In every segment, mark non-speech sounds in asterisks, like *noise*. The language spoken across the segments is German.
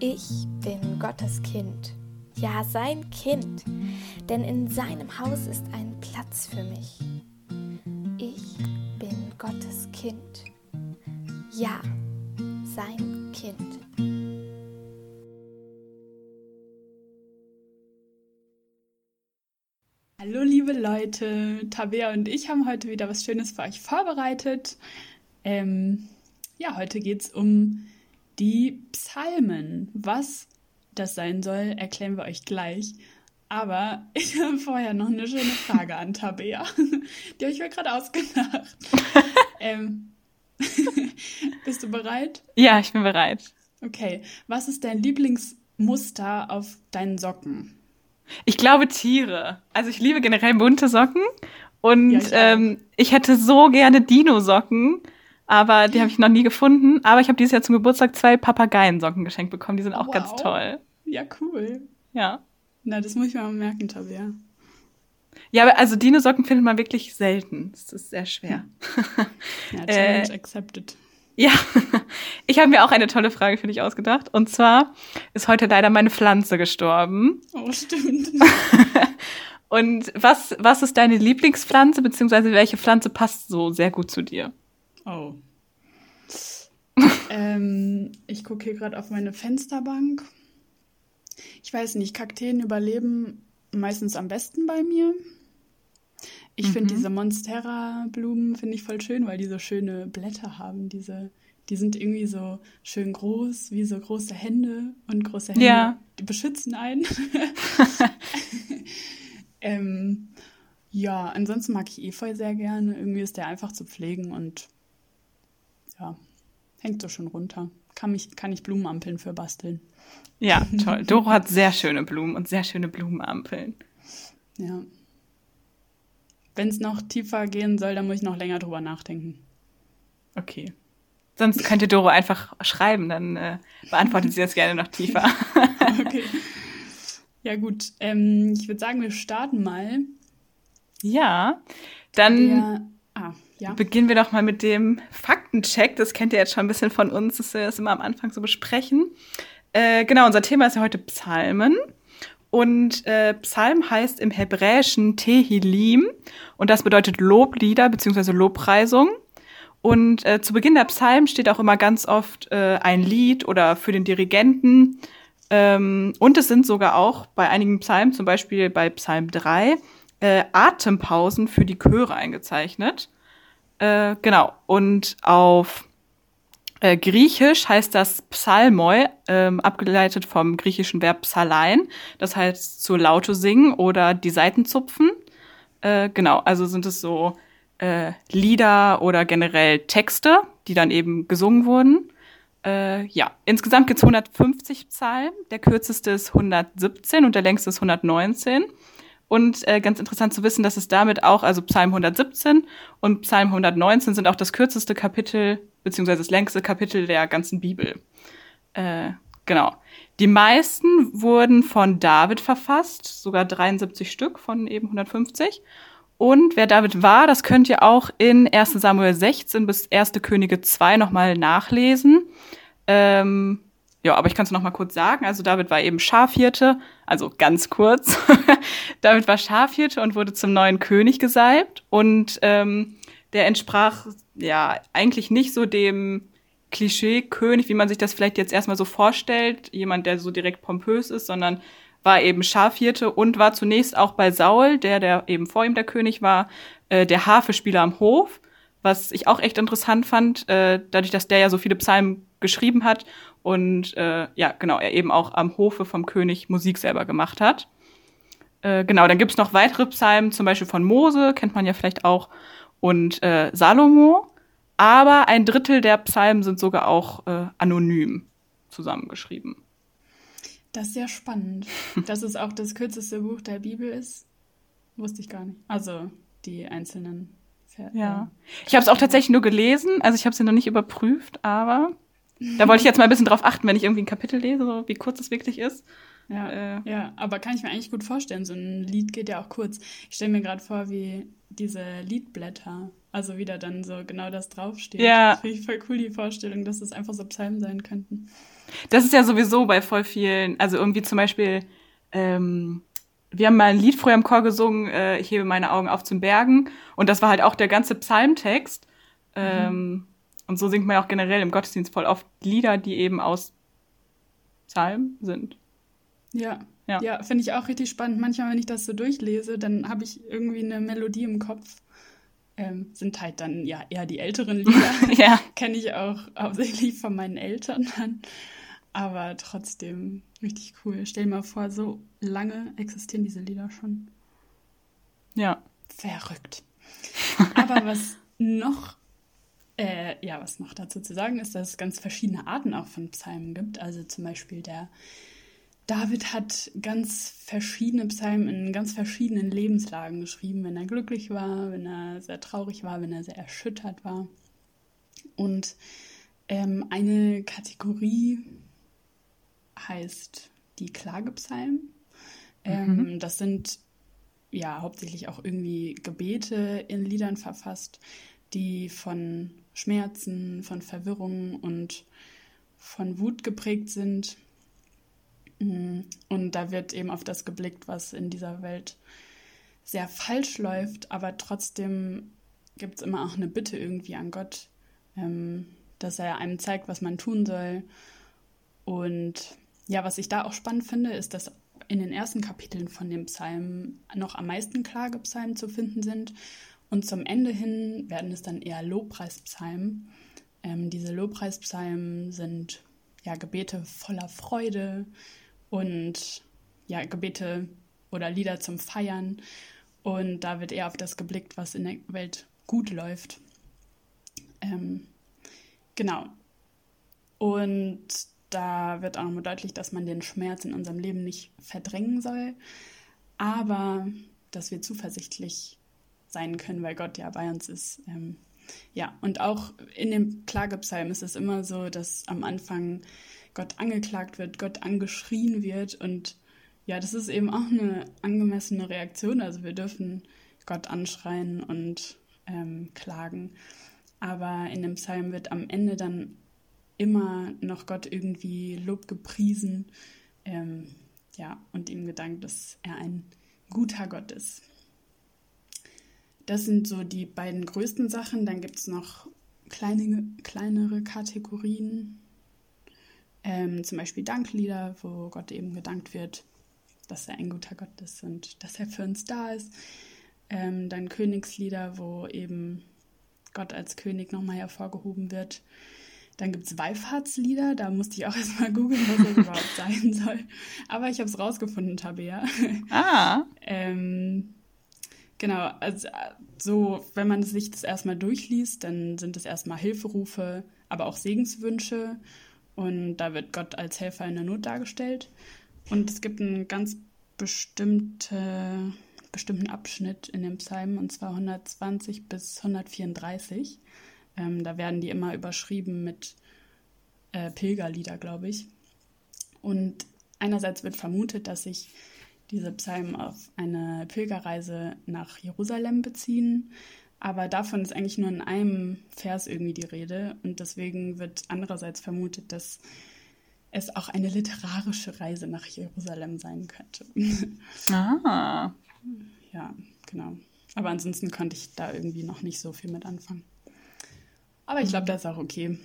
Ich bin Gottes Kind, ja sein Kind, denn in seinem Haus ist ein Platz für mich. Ich bin Gottes Kind, ja sein Kind. Hallo liebe Leute, Tabea und ich haben heute wieder was Schönes für euch vorbereitet. Ähm, ja, heute geht es um die Psalmen. Was das sein soll, erklären wir euch gleich. Aber *laughs* ich habe vorher noch eine schöne Frage an Tabea. *laughs* Die habe ich mir gerade ausgedacht. *laughs* ähm, bist du bereit? Ja, ich bin bereit. Okay. Was ist dein Lieblingsmuster auf deinen Socken? Ich glaube Tiere. Also ich liebe generell bunte Socken und ja, ich, ähm, ich hätte so gerne Dino-Socken, aber die habe ich noch nie gefunden. Aber ich habe dieses Jahr zum Geburtstag zwei Papageiensocken geschenkt bekommen. Die sind auch wow. ganz toll. Ja, cool. Ja. Na, das muss ich mir mal merken, Tabea. Ja, also Dino-Socken findet man wirklich selten. Das ist sehr schwer. *laughs* ja, Challenge äh, accepted. Ja, *laughs* ich habe mir auch eine tolle Frage für dich ausgedacht. Und zwar ist heute leider meine Pflanze gestorben. Oh, stimmt. *laughs* Und was, was ist deine Lieblingspflanze, beziehungsweise welche Pflanze passt so sehr gut zu dir? Oh. ähm, ich gucke hier gerade auf meine Fensterbank. Ich weiß nicht, Kakteen überleben meistens am besten bei mir. Ich mhm. finde diese Monstera-Blumen finde ich voll schön, weil die so schöne Blätter haben. Diese, die sind irgendwie so schön groß, wie so große Hände und große Hände, ja. die beschützen einen. *laughs* ähm, ja, ansonsten mag ich Efeu sehr gerne. Irgendwie ist der einfach zu pflegen und ja, hängt so schon runter. Kann, mich, kann ich Blumenampeln für basteln. Ja, toll. Doro hat sehr schöne Blumen und sehr schöne Blumenampeln. Ja. Wenn es noch tiefer gehen soll, dann muss ich noch länger drüber nachdenken. Okay. Sonst könnte Doro einfach schreiben, dann äh, beantwortet sie das gerne noch tiefer. *laughs* okay. Ja, gut. Ähm, ich würde sagen, wir starten mal. Ja, dann Der, ah, ja. beginnen wir doch mal mit dem Faktencheck. Das kennt ihr jetzt schon ein bisschen von uns, dass wir das immer am Anfang so besprechen. Äh, genau, unser Thema ist ja heute Psalmen. Und äh, Psalm heißt im Hebräischen Tehilim und das bedeutet Loblieder bzw. Lobpreisung. Und äh, zu Beginn der Psalm steht auch immer ganz oft äh, ein Lied oder für den Dirigenten. Ähm, und es sind sogar auch bei einigen Psalmen, zum Beispiel bei Psalm 3, äh, Atempausen für die Chöre eingezeichnet. Äh, genau. Und auf äh, Griechisch heißt das Psalmoi, ähm, abgeleitet vom griechischen Verb psalein, das heißt zur Laute singen oder die Saiten zupfen. Äh, genau, also sind es so äh, Lieder oder generell Texte, die dann eben gesungen wurden. Äh, ja, insgesamt gibt es 150 Psalmen. Der kürzeste ist 117 und der längste ist 119. Und äh, ganz interessant zu wissen, dass es damit auch, also Psalm 117 und Psalm 119 sind auch das kürzeste Kapitel beziehungsweise das längste Kapitel der ganzen Bibel. Äh, genau. Die meisten wurden von David verfasst, sogar 73 Stück von eben 150. Und wer David war, das könnt ihr auch in 1 Samuel 16 bis 1. Könige 2 nochmal nachlesen. Ähm, ja, aber ich kann es noch mal kurz sagen. Also David war eben Schafhirte, also ganz kurz. *laughs* David war Schafhirte und wurde zum neuen König gesalbt. Und ähm, der entsprach ja eigentlich nicht so dem Klischee-König, wie man sich das vielleicht jetzt erstmal so vorstellt, jemand, der so direkt pompös ist, sondern war eben Schafhirte und war zunächst auch bei Saul, der, der eben vor ihm der König war, äh, der Harfespieler am Hof, was ich auch echt interessant fand, äh, dadurch, dass der ja so viele Psalmen geschrieben hat und äh, ja, genau, er eben auch am Hofe vom König Musik selber gemacht hat. Äh, genau, dann gibt's noch weitere Psalmen, zum Beispiel von Mose, kennt man ja vielleicht auch, und äh, Salomo. Aber ein Drittel der Psalmen sind sogar auch äh, anonym zusammengeschrieben. Das ist sehr spannend. *laughs* Dass es auch das kürzeste Buch der Bibel ist, wusste ich gar nicht. Also die einzelnen. Ver ja. Ich habe es auch tatsächlich nur gelesen, also ich habe es ja noch nicht überprüft, aber da wollte ich jetzt mal ein bisschen drauf achten, wenn ich irgendwie ein Kapitel lese, so wie kurz es wirklich ist. Ja, äh, ja, aber kann ich mir eigentlich gut vorstellen. So ein Lied geht ja auch kurz. Ich stelle mir gerade vor, wie diese Liedblätter, also wieder dann so genau das draufsteht. Ja. Das finde ich voll cool, die Vorstellung, dass es einfach so Psalmen sein könnten. Das ist ja sowieso bei voll vielen, also irgendwie zum Beispiel, ähm, wir haben mal ein Lied früher im Chor gesungen, äh, ich hebe meine Augen auf zum Bergen. Und das war halt auch der ganze Psalmtext. Mhm. Ähm, und so singt man ja auch generell im Gottesdienst voll oft Lieder, die eben aus Psalmen sind. Ja, ja, ja finde ich auch richtig spannend. Manchmal, wenn ich das so durchlese, dann habe ich irgendwie eine Melodie im Kopf. Ähm, sind halt dann ja eher die älteren Lieder. *laughs* ja. Kenne ich auch hauptsächlich von meinen Eltern dann. Aber trotzdem richtig cool. Stell dir mal vor, so lange existieren diese Lieder schon. Ja. Verrückt. *laughs* Aber was noch, äh, ja, was noch dazu zu sagen ist, dass es ganz verschiedene Arten auch von Psalmen gibt. Also zum Beispiel der David hat ganz verschiedene Psalmen in ganz verschiedenen Lebenslagen geschrieben, wenn er glücklich war, wenn er sehr traurig war, wenn er sehr erschüttert war. Und ähm, eine Kategorie heißt die Klagepsalmen. Ähm, mhm. Das sind ja hauptsächlich auch irgendwie Gebete in Liedern verfasst, die von Schmerzen, von Verwirrung und von Wut geprägt sind. Mm, und da wird eben auf das geblickt, was in dieser Welt sehr falsch läuft, aber trotzdem gibt es immer auch eine Bitte irgendwie an Gott, ähm, dass er einem zeigt, was man tun soll. Und ja, was ich da auch spannend finde, ist, dass in den ersten Kapiteln von dem Psalm noch am meisten Klagepsalmen zu finden sind. Und zum Ende hin werden es dann eher Lobpreispsalmen. Ähm, diese Lobpreispsalmen sind ja Gebete voller Freude und ja Gebete oder Lieder zum Feiern. Und da wird eher auf das geblickt, was in der Welt gut läuft. Ähm, genau. Und da wird auch nochmal deutlich, dass man den Schmerz in unserem Leben nicht verdrängen soll, aber dass wir zuversichtlich sein können, weil Gott ja bei uns ist. Ähm, ja, und auch in dem Klagepsalm ist es immer so, dass am Anfang Gott angeklagt wird, Gott angeschrien wird und ja, das ist eben auch eine angemessene Reaktion. Also wir dürfen Gott anschreien und ähm, klagen. Aber in dem Psalm wird am Ende dann immer noch Gott irgendwie Lob gepriesen. Ähm, ja, und ihm gedankt, dass er ein guter Gott ist. Das sind so die beiden größten Sachen. Dann gibt es noch kleine, kleinere Kategorien. Ähm, zum Beispiel Danklieder, wo Gott eben gedankt wird, dass er ein guter Gott ist und dass er für uns da ist. Ähm, dann Königslieder, wo eben Gott als König nochmal hervorgehoben wird. Dann gibt es Wallfahrtslieder, da musste ich auch *laughs* erstmal googeln, was das überhaupt sein soll. Aber ich habe es rausgefunden, Tabea. *laughs* Ah. ähm, genau, also so, wenn man sich das erstmal durchliest, dann sind es erstmal Hilferufe, aber auch Segenswünsche. Und da wird Gott als Helfer in der Not dargestellt. Und es gibt einen ganz bestimmte, bestimmten Abschnitt in dem Psalm, und zwar 120 bis 134. Ähm, da werden die immer überschrieben mit äh, Pilgerlieder, glaube ich. Und einerseits wird vermutet, dass sich diese Psalmen auf eine Pilgerreise nach Jerusalem beziehen, aber davon ist eigentlich nur in einem Vers irgendwie die Rede und deswegen wird andererseits vermutet, dass es auch eine literarische Reise nach Jerusalem sein könnte. *laughs* Ah. Ja, genau. Aber ansonsten konnte ich da irgendwie noch nicht so viel mit anfangen. Aber ich glaube, das ist auch okay.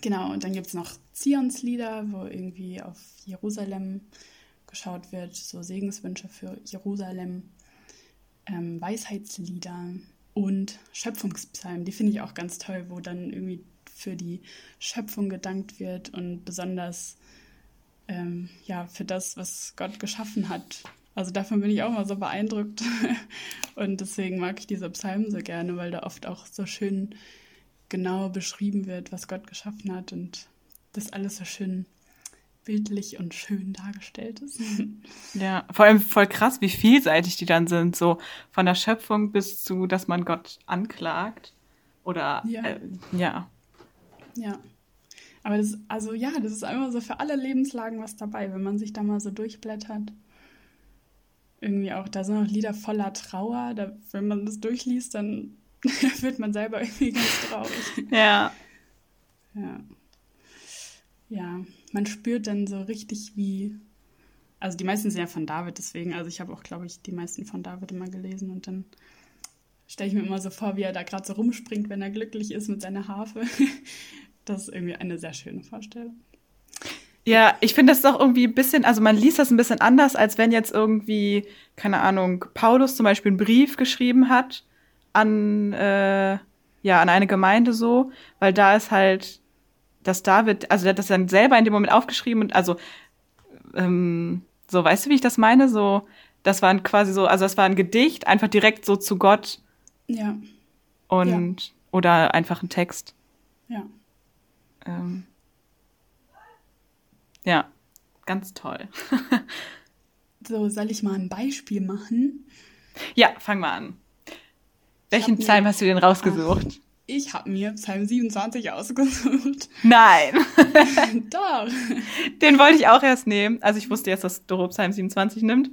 Genau, und dann gibt es noch Zionslieder, wo irgendwie auf Jerusalem geschaut wird, so Segenswünsche für Jerusalem, ähm, Weisheitslieder und Schöpfungspsalmen. Die finde ich auch ganz toll, wo dann irgendwie für die Schöpfung gedankt wird und besonders ähm, ja für das, was Gott geschaffen hat. Also davon bin ich auch mal so beeindruckt *laughs* und deswegen mag ich diese Psalmen so gerne, weil da oft auch so schön genau beschrieben wird, was Gott geschaffen hat und das alles so schön bildlich und schön dargestellt ist. *laughs* Ja, vor allem voll krass, wie vielseitig die dann sind, so von der Schöpfung bis zu, dass man Gott anklagt oder ja. Äh, ja. ja. Aber das, also ja, das ist einfach so für alle Lebenslagen was dabei, wenn man sich da mal so durchblättert. Irgendwie auch, da sind auch Lieder voller Trauer. Da, wenn man das durchliest, dann *laughs* wird man selber irgendwie ganz traurig. Ja. Ja. Ja, man spürt dann so richtig wie. Also die meisten sind ja von David, deswegen, also ich habe auch, glaube ich, die meisten von David immer gelesen und dann stelle ich mir immer so vor, wie er da gerade so rumspringt, wenn er glücklich ist mit seiner Harfe. *laughs* Das ist irgendwie eine sehr schöne Vorstellung. Ja, ich finde das doch irgendwie ein bisschen, also man liest das ein bisschen anders, als wenn jetzt irgendwie, keine Ahnung, Paulus zum Beispiel einen Brief geschrieben hat an, äh, ja, an eine Gemeinde so, weil da ist halt, dass David, also der hat das dann selber in dem Moment aufgeschrieben und also, ähm, so, weißt du, wie ich das meine? So, das war quasi so, also das war ein Gedicht, einfach direkt so zu Gott. Ja. Und, ja. oder einfach ein Text. Ja. Ähm, ja, ganz toll. *laughs* so, soll ich mal ein Beispiel machen? Ja, fang mal an. Welchen Psalm hast du denn rausgesucht? Ach, ich habe mir Psalm 27 ausgesucht. Nein. *laughs* Doch. Den wollte ich auch erst nehmen. Also ich wusste jetzt, dass Doro Psalm 27 nimmt.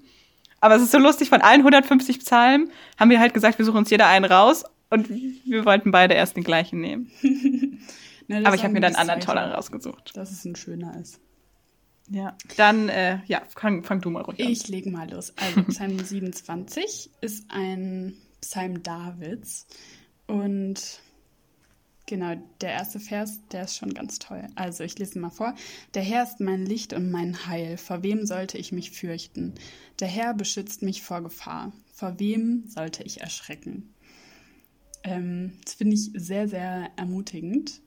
Aber es ist so lustig, von allen 150 Psalmen haben wir halt gesagt, wir suchen uns jeder einen raus und wir wollten beide erst den gleichen nehmen. *laughs* Na, Aber ich habe mir dann einen anderen toller rausgesucht. Dass es ein schöner ist. Ja, dann, äh, ja, fang, fang du mal ruhig an. Ich lege mal los. Also, Psalm 27 ist ein Psalm Davids. Und genau, der erste Vers, der ist schon ganz toll. Also, ich lese mal vor. Der Herr ist mein Licht und mein Heil. Vor wem sollte ich mich fürchten? Der Herr beschützt mich vor Gefahr. Vor wem sollte ich erschrecken? Ähm, das finde ich sehr, sehr ermutigend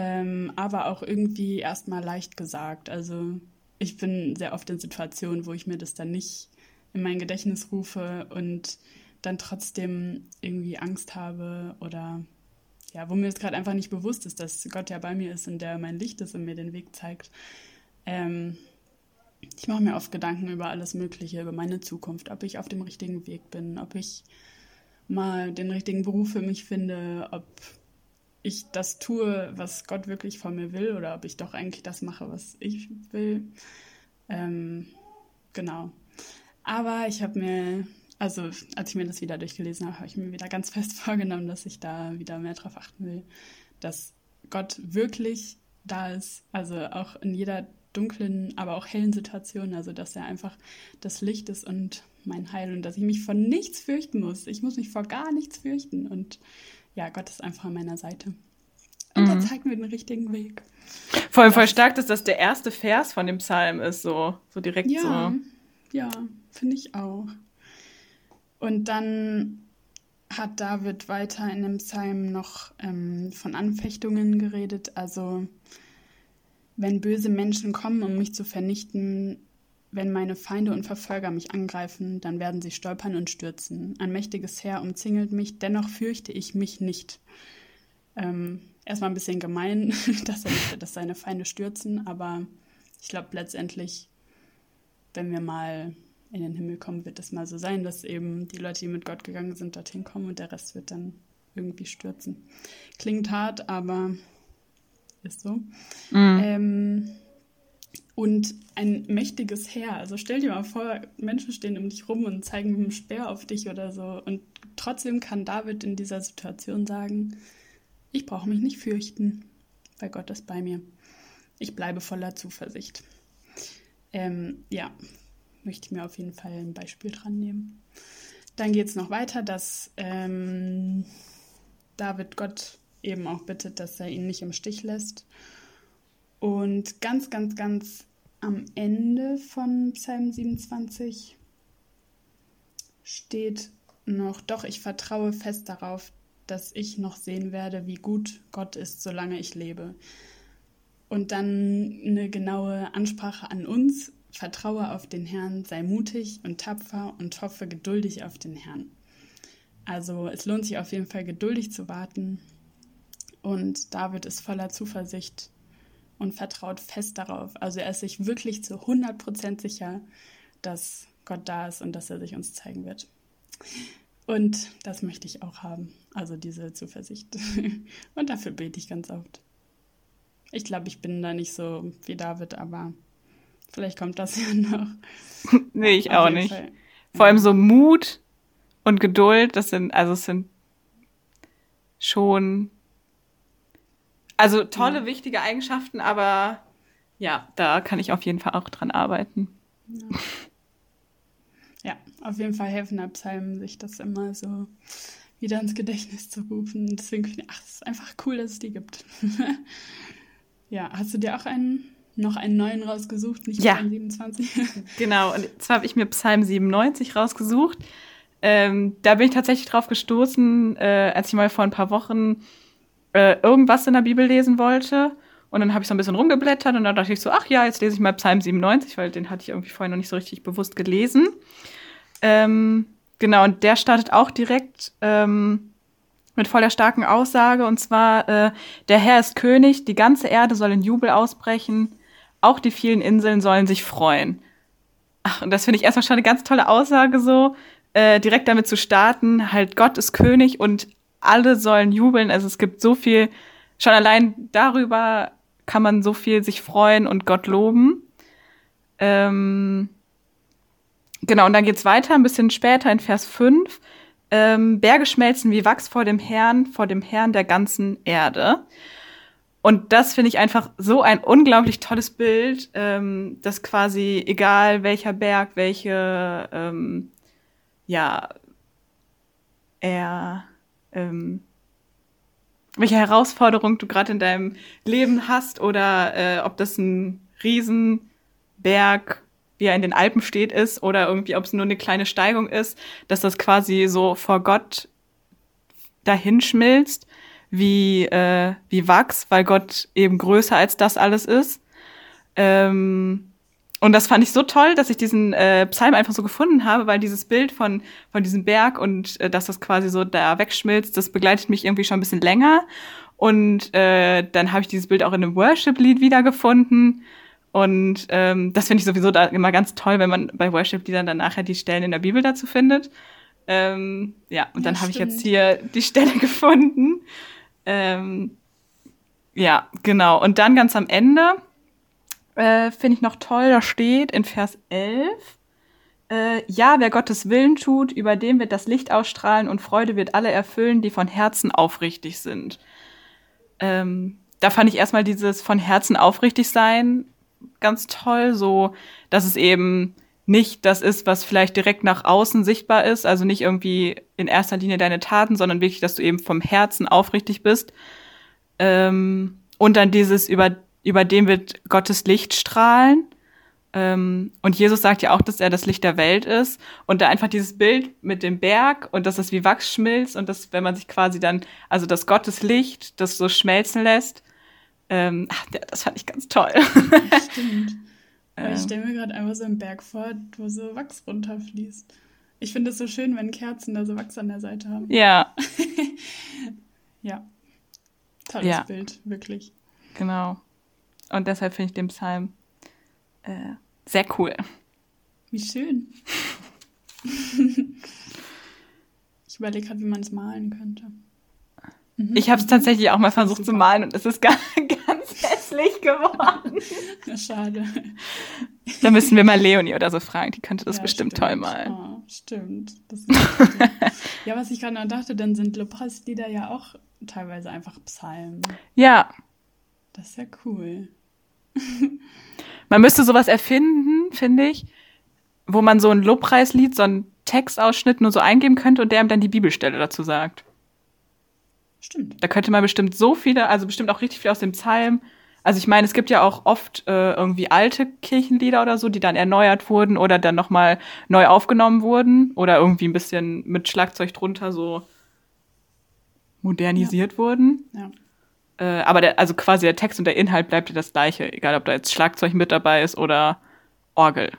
ähm, aber auch irgendwie erstmal leicht gesagt. Also ich bin sehr oft in Situationen, wo ich mir das dann nicht in mein Gedächtnis rufe und dann trotzdem irgendwie Angst habe oder ja, wo mir es gerade einfach nicht bewusst ist, dass Gott ja bei mir ist und der mein Licht ist und mir den Weg zeigt. Ähm, ich mache mir oft Gedanken über alles Mögliche, über meine Zukunft, ob ich auf dem richtigen Weg bin, ob ich mal den richtigen Beruf für mich finde, ob ich das tue, was Gott wirklich von mir will oder ob ich doch eigentlich das mache, was ich will. Ähm, genau. Aber ich habe mir, also als ich mir das wieder durchgelesen habe, habe ich mir wieder ganz fest *laughs* vorgenommen, dass ich da wieder mehr drauf achten will, dass Gott wirklich da ist, also auch in jeder dunklen, aber auch hellen Situation, also dass er einfach das Licht ist und mein Heil und dass ich mich vor nichts fürchten muss. Ich muss mich vor gar nichts fürchten und ja, Gott ist einfach an meiner Seite. Und mhm. er zeigt mir den richtigen Weg. Vor allem voll stark, dass das der erste Vers von dem Psalm ist, so, so direkt ja, so. Ja, finde ich auch. Und dann hat David weiter in dem Psalm noch ähm, von Anfechtungen geredet. Also, wenn böse Menschen kommen, um mich zu vernichten, wenn meine Feinde und Verfolger mich angreifen, dann werden sie stolpern und stürzen. Ein mächtiges Heer umzingelt mich, dennoch fürchte ich mich nicht. Ähm, erstmal ein bisschen gemein, *laughs* dass er dass seine Feinde stürzen, aber ich glaube letztendlich, wenn wir mal in den Himmel kommen, wird es mal so sein, dass eben die Leute, die mit Gott gegangen sind, dorthin kommen und der Rest wird dann irgendwie stürzen. Klingt hart, aber ist so. Mhm. Ähm, und ein mächtiges Heer. Also stell dir mal vor, Menschen stehen um dich rum und zeigen mit dem Speer auf dich oder so. Und trotzdem kann David in dieser Situation sagen, ich brauche mich nicht fürchten, weil Gott ist bei mir. Ich bleibe voller Zuversicht. Ähm, ja, möchte ich mir auf jeden Fall ein Beispiel dran nehmen. Dann geht es noch weiter, dass ähm, David Gott eben auch bittet, dass er ihn nicht im Stich lässt und ganz, ganz, ganz am Ende von Psalm 27 steht noch, doch ich vertraue fest darauf, dass ich noch sehen werde, wie gut Gott ist, solange ich lebe. Und dann eine genaue Ansprache an uns. Vertraue auf den Herrn, sei mutig und tapfer und hoffe geduldig auf den Herrn. Also es lohnt sich auf jeden Fall geduldig zu warten. Und David ist voller Zuversicht und vertraut fest darauf. Also er ist sich wirklich zu 100% sicher, dass Gott da ist und dass er sich uns zeigen wird. Und das möchte ich auch haben, also diese Zuversicht. *laughs* Und dafür bete ich ganz oft. Ich glaube, ich bin da nicht so wie David, aber vielleicht kommt das ja noch. *laughs* nee, ich auch nicht. Fall. Vor allem so Mut und Geduld, das sind, also es sind schon, also tolle, ja. wichtige Eigenschaften, aber ja, da kann ich auf jeden Fall auch dran arbeiten. Ja, ja auf jeden Fall helfen der Psalmen, sich das immer so wieder ins Gedächtnis zu rufen. Deswegen finde ich, ach, es ist einfach cool, dass es die gibt. *laughs* ja, hast du dir auch einen, noch einen neuen rausgesucht, nicht ja. Psalm 27? *laughs* genau, und zwar habe ich mir Psalm 97 rausgesucht. Ähm, da bin ich tatsächlich drauf gestoßen, äh, als ich mal vor ein paar Wochen äh, irgendwas in der Bibel lesen wollte. Und dann habe ich so ein bisschen rumgeblättert und dann dachte ich so, ach ja, jetzt lese ich mal Psalm 97, weil den hatte ich irgendwie vorher noch nicht so richtig bewusst gelesen. Ähm, genau, und der startet auch direkt ähm, mit voller starken Aussage. Und zwar, äh, der Herr ist König, die ganze Erde soll in Jubel ausbrechen, auch die vielen Inseln sollen sich freuen. Ach, und das finde ich erstmal schon eine ganz tolle Aussage so, äh, direkt damit zu starten, halt Gott ist König und alle sollen jubeln. Also es gibt so viel, schon allein darüber kann man so viel sich freuen und Gott loben. Ähm, genau, und dann geht's weiter, ein bisschen später in Vers 5. Ähm, Berge schmelzen wie Wachs vor dem Herrn, vor dem Herrn der ganzen Erde. Und das finde ich einfach so ein unglaublich tolles Bild, ähm, dass quasi egal welcher Berg, welche, ähm, ja, er, ähm, welche Herausforderung du gerade in deinem Leben hast oder äh, ob das ein Riesenberg, wie er in den Alpen steht, ist oder irgendwie, ob es nur eine kleine Steigung ist, dass das quasi so vor Gott dahin schmilzt wie, äh, wie Wachs, weil Gott eben größer als das alles ist. Ähm, und das fand ich so toll, dass ich diesen äh, Psalm einfach so gefunden habe, weil dieses Bild von, von diesem Berg und äh, dass das quasi so da wegschmilzt, das begleitet mich irgendwie schon ein bisschen länger. Und äh, dann habe ich dieses Bild auch in einem Worship-Lied wiedergefunden. Und ähm, das finde ich sowieso da immer ganz toll, wenn man bei Worship-Liedern dann nachher die Stellen in der Bibel dazu findet. Ähm, ja, und ja, dann habe ich jetzt hier die Stelle *laughs* gefunden. Ähm, ja, genau. Und dann ganz am Ende äh, finde ich noch toll, da steht in Vers 11, äh, ja, wer Gottes Willen tut, über dem wird das Licht ausstrahlen und Freude wird alle erfüllen, die von Herzen aufrichtig sind. Ähm, da fand ich erstmal dieses von Herzen aufrichtig sein ganz toll, so dass es eben nicht das ist, was vielleicht direkt nach außen sichtbar ist, also nicht irgendwie in erster Linie deine Taten, sondern wirklich, dass du eben vom Herzen aufrichtig bist. Ähm, und dann dieses über über dem wird Gottes Licht strahlen. Ähm, und Jesus sagt ja auch, dass er das Licht der Welt ist. Und da einfach dieses Bild mit dem Berg und dass es wie Wachs schmilzt und dass, wenn man sich quasi dann, also das Gottes Licht, das so schmelzen lässt, ähm, ach, das fand ich ganz toll. Stimmt. *laughs* Aber ich stelle mir gerade einfach so einen Berg vor, wo so Wachs runterfließt. Ich finde es so schön, wenn Kerzen da so Wachs an der Seite haben. Ja. *laughs* ja. Tolles ja. Bild, wirklich. Genau. Und deshalb finde ich den Psalm äh, sehr cool. Wie schön. ich überlege gerade, wie man es malen könnte. Mhm. Ich habe es tatsächlich auch mal versucht zu malen und es ist ganz, *laughs* ganz hässlich geworden. *laughs* Schade. Da müssen wir mal Leonie oder so fragen, die könnte das ja, bestimmt stimmt. toll malen. Oh, stimmt. *laughs* ja, was ich gerade noch dachte, dann sind Lobpreislieder ja auch teilweise einfach Psalmen. Ja. Das ist ja cool. Man müsste sowas erfinden, finde ich, wo man so ein Lobpreislied, so einen Textausschnitt nur so eingeben könnte und der ihm dann die Bibelstelle dazu sagt. Stimmt. Da könnte man bestimmt so viele, also bestimmt auch richtig viel aus dem Psalm. Also ich meine, es gibt ja auch oft äh, irgendwie alte Kirchenlieder oder so, die dann erneuert wurden oder dann nochmal neu aufgenommen wurden oder irgendwie ein bisschen mit Schlagzeug drunter so modernisiert ja. wurden. Ja. Äh, aber der, also quasi der Text und der Inhalt bleibt ja das gleiche, egal ob da jetzt Schlagzeug mit dabei ist oder Orgel.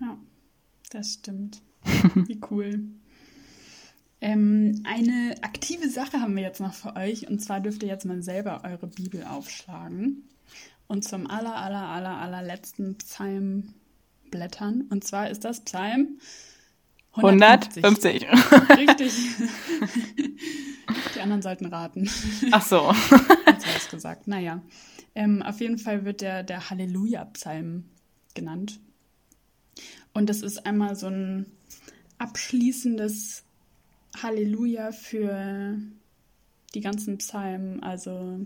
Ja, das stimmt. *laughs* Wie cool. Ähm, eine aktive Sache haben wir jetzt noch für euch und zwar dürft ihr jetzt mal selber eure Bibel aufschlagen und zum aller, aller, aller, allerletzten Psalm blättern. Und zwar ist das Psalm 150. 150. Richtig. *laughs* Die anderen sollten raten. Ach so. *laughs* Jetzt habe ich gesagt. Naja. Ähm, auf jeden Fall wird der, der Halleluja-Psalm genannt. Und das ist einmal so ein abschließendes Halleluja für die ganzen Psalmen. Also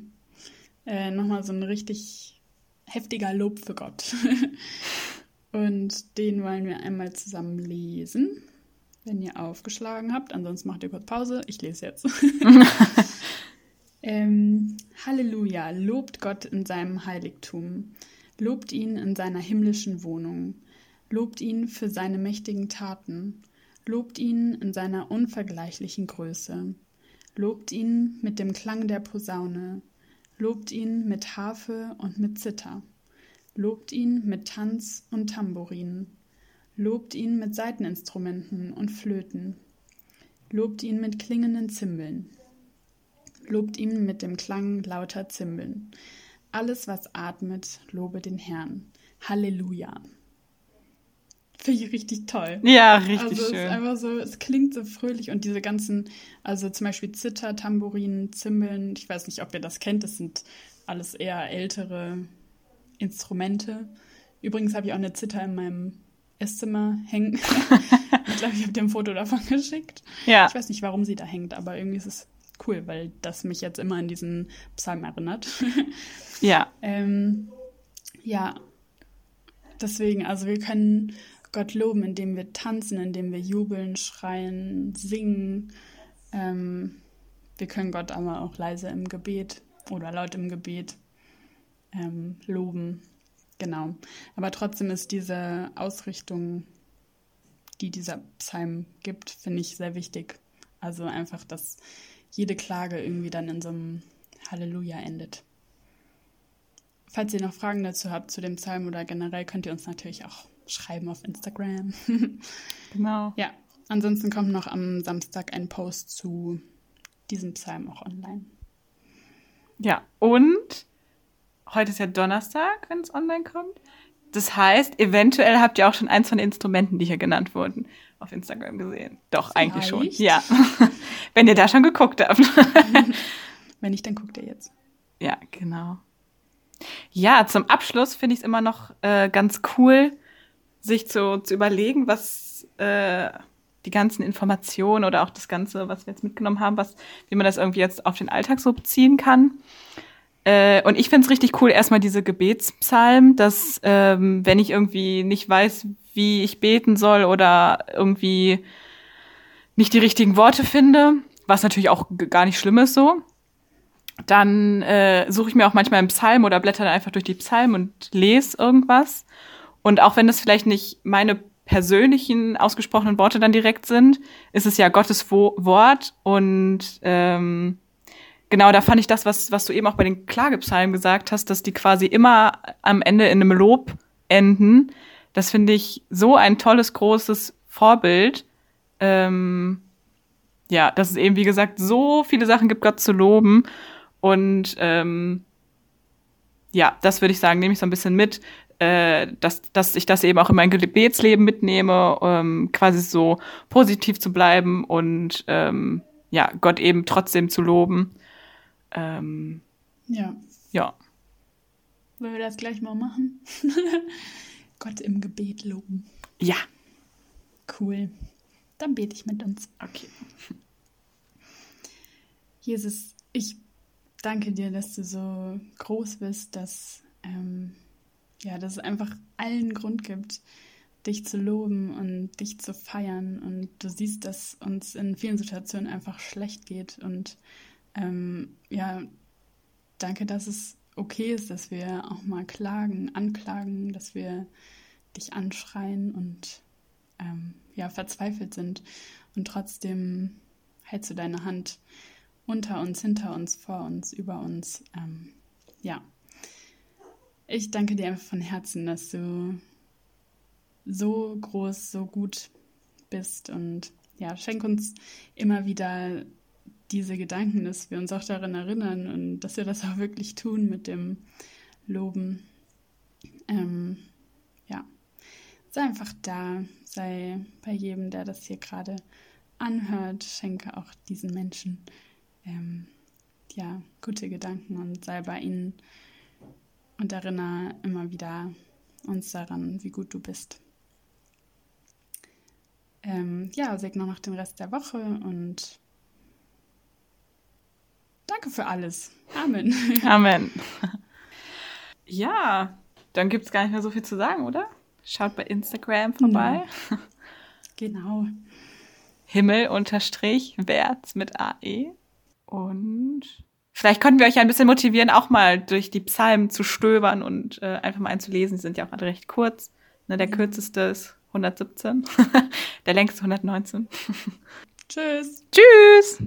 äh, nochmal so ein richtig heftiger Lob für Gott. *laughs* Und den wollen wir einmal zusammen lesen, wenn ihr aufgeschlagen habt. Ansonsten macht ihr kurz Pause. Ich lese jetzt. *laughs* ähm, Halleluja, lobt Gott in seinem Heiligtum. Lobt ihn in seiner himmlischen Wohnung. Lobt ihn für seine mächtigen Taten. Lobt ihn in seiner unvergleichlichen Größe. Lobt ihn mit dem Klang der Posaune. Lobt ihn mit Harfe und mit Zither lobt ihn mit Tanz und Tambourin, lobt ihn mit Saiteninstrumenten und Flöten, lobt ihn mit klingenden Zimbeln, lobt ihn mit dem Klang lauter Zimbeln. Alles, was atmet, lobe den Herrn. Halleluja. Finde ich richtig toll. Ja, richtig also schön. Es ist einfach so, es klingt so fröhlich und diese ganzen, also zum Beispiel Zither, Tambourin, Zimbeln, ich weiß nicht, ob ihr das kennt, das sind alles eher ältere Instrumente. Übrigens habe ich auch eine Zither in meinem Esszimmer hängen. *laughs* ich glaube, ich habe dir ein Foto davon geschickt. Ja. Ich weiß nicht, warum sie da hängt, aber irgendwie ist es cool, weil das mich jetzt immer an diesen Psalm erinnert. ja. *laughs* Ähm, ja. Deswegen, also wir können Gott loben, indem wir tanzen, indem wir jubeln, schreien, singen. Ähm, wir können Gott aber auch leise im Gebet oder laut im Gebet ähm, loben. Genau. Aber trotzdem ist diese Ausrichtung, die dieser Psalm gibt, finde ich sehr wichtig. Also einfach, dass jede Klage irgendwie dann in so einem Halleluja endet. Falls ihr noch Fragen dazu habt zu dem Psalm oder generell, könnt ihr uns natürlich auch schreiben auf Instagram. *laughs* genau. Ja, ansonsten kommt noch am Samstag ein Post zu diesem Psalm auch online. Ja, und heute ist ja Donnerstag, wenn es online kommt. Das heißt, eventuell habt ihr auch schon eins von den Instrumenten, die hier genannt wurden, auf Instagram gesehen. Doch, Vielleicht. eigentlich schon. Ja. *laughs* wenn ihr da schon geguckt habt. *laughs* wenn nicht, dann guckt ihr jetzt. Ja, genau. Ja, zum Abschluss finde ich es immer noch äh, ganz cool, sich zu, zu überlegen, was äh, die ganzen Informationen oder auch das Ganze, was wir jetzt mitgenommen haben, was, wie man das irgendwie jetzt auf den Alltag so beziehen kann. Äh, und ich finde es richtig cool, erstmal diese Gebetspsalmen, dass ähm, wenn ich irgendwie nicht weiß, wie ich beten soll oder irgendwie nicht die richtigen Worte finde, was natürlich auch gar nicht schlimm ist so, dann äh, suche ich mir auch manchmal einen Psalm oder blätter dann einfach durch die Psalmen und lese irgendwas. Und auch wenn das vielleicht nicht meine persönlichen ausgesprochenen Worte dann direkt sind, ist es ja Gottes Wo Wort und ähm, genau, da fand ich das, was, was du eben auch bei den Klagepsalmen gesagt hast, dass die quasi immer am Ende in einem Lob enden. Das finde ich so ein tolles, großes Vorbild. Ähm, ja, dass es eben, wie gesagt, so viele Sachen gibt, Gott zu loben. Und ähm, ja, das würde ich sagen, nehme ich so ein bisschen mit, äh, dass, dass ich das eben auch in mein Gebetsleben mitnehme, ähm, quasi so positiv zu bleiben und ähm, ja, Gott eben trotzdem zu loben. Ähm, ja. Ja. Wollen wir das gleich mal machen? *laughs* Gott im Gebet loben. Ja. Cool. Dann bete ich mit uns. Okay. Jesus, ich danke dir, dass du so groß bist, dass, ähm, ja, dass es einfach allen Grund gibt, dich zu loben und dich zu feiern. Und du siehst, dass uns in vielen Situationen einfach schlecht geht und ähm, ja, danke, dass es okay ist, dass wir auch mal klagen, anklagen, dass wir dich anschreien und ähm, ja, verzweifelt sind. Und trotzdem hältst du deine Hand unter uns, hinter uns, vor uns, über uns. Ähm, ja. Ich danke dir einfach von Herzen, dass du so groß, so gut bist. Und ja, schenk uns immer wieder diese Gedanken, dass wir uns auch daran erinnern und dass wir das auch wirklich tun mit dem Loben. Ähm, ja, sei einfach da, sei bei jedem, der das hier gerade anhört, schenke auch diesen Menschen ähm, ja, gute Gedanken und sei bei ihnen und erinnere immer wieder uns daran, wie gut du bist. Ähm, ja, segne noch den Rest der Woche und danke für alles. Amen. *laughs* Amen. *laughs* Ja, dann gibt es gar nicht mehr so viel zu sagen, oder? Schaut bei Instagram vorbei. *laughs* Genau. Himmel unterstrich Wert mit AE. Und vielleicht konnten wir euch ein bisschen motivieren, auch mal durch die Psalmen zu stöbern und äh, einfach mal einzulesen. Die sind ja auch alle recht kurz. Ne, der ja. kürzeste ist 117, *laughs* der längste 119. *laughs* Tschüss. Tschüss.